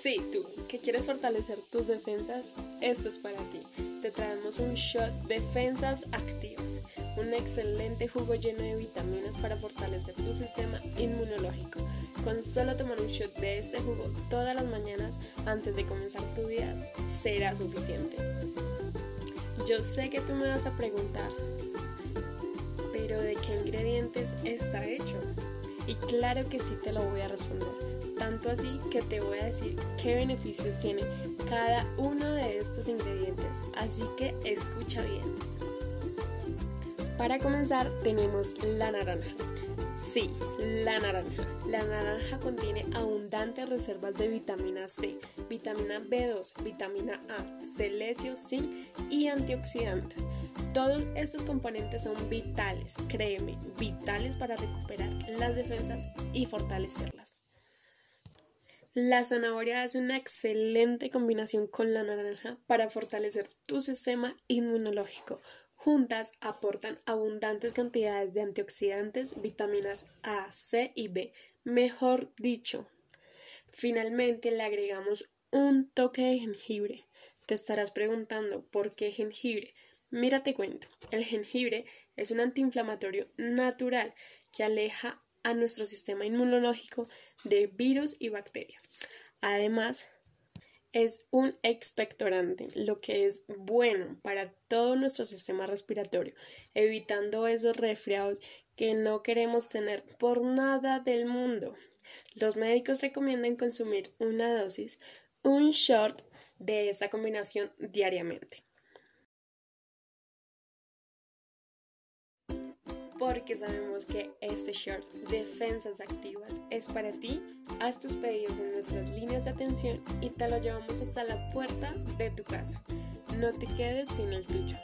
Sí, tú, que quieres fortalecer tus defensas, esto es para ti. Te traemos un shot Defensas Activas, un excelente jugo lleno de vitaminas para fortalecer tu sistema inmunológico. Con solo tomar un shot de este jugo todas las mañanas antes de comenzar tu día será suficiente. Yo sé que tú me vas a preguntar, pero ¿de qué ingredientes está hecho? Y claro que sí te lo voy a responder tanto así que te voy a decir qué beneficios tiene cada uno de estos ingredientes, así que escucha bien. Para comenzar tenemos la naranja. Sí, la naranja. La naranja contiene abundantes reservas de vitamina C, vitamina B2, vitamina A, celesio, zinc y antioxidantes. Todos estos componentes son vitales, créeme, vitales para recuperar las defensas y fortalecerlas. La zanahoria es una excelente combinación con la naranja para fortalecer tu sistema inmunológico. Juntas aportan abundantes cantidades de antioxidantes, vitaminas A, C y B. Mejor dicho, finalmente le agregamos un toque de jengibre. Te estarás preguntando por qué jengibre. Mira, te cuento. El jengibre es un antiinflamatorio natural que aleja a nuestro sistema inmunológico de virus y bacterias. Además, es un expectorante, lo que es bueno para todo nuestro sistema respiratorio, evitando esos resfriados que no queremos tener por nada del mundo. Los médicos recomiendan consumir una dosis, un short de esta combinación diariamente. Porque sabemos que este short Defensas Activas es para ti. Haz tus pedidos en nuestras líneas de atención y te lo llevamos hasta la puerta de tu casa. No te quedes sin el tuyo.